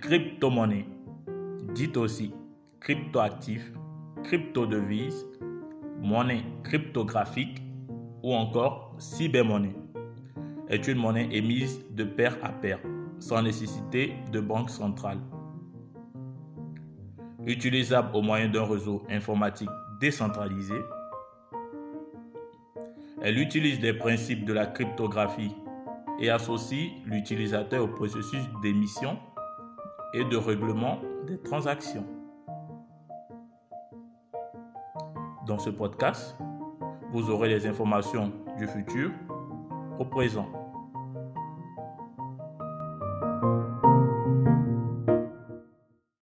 crypto-monnaie, dite aussi crypto-actif, crypto-devise, monnaie cryptographique ou encore cybermonnaie, est une monnaie émise de pair à pair, sans nécessité de banque centrale. Utilisable au moyen d'un réseau informatique décentralisé, elle utilise les principes de la cryptographie et associe l'utilisateur au processus d'émission et de règlement des transactions. Dans ce podcast, vous aurez les informations du futur au présent.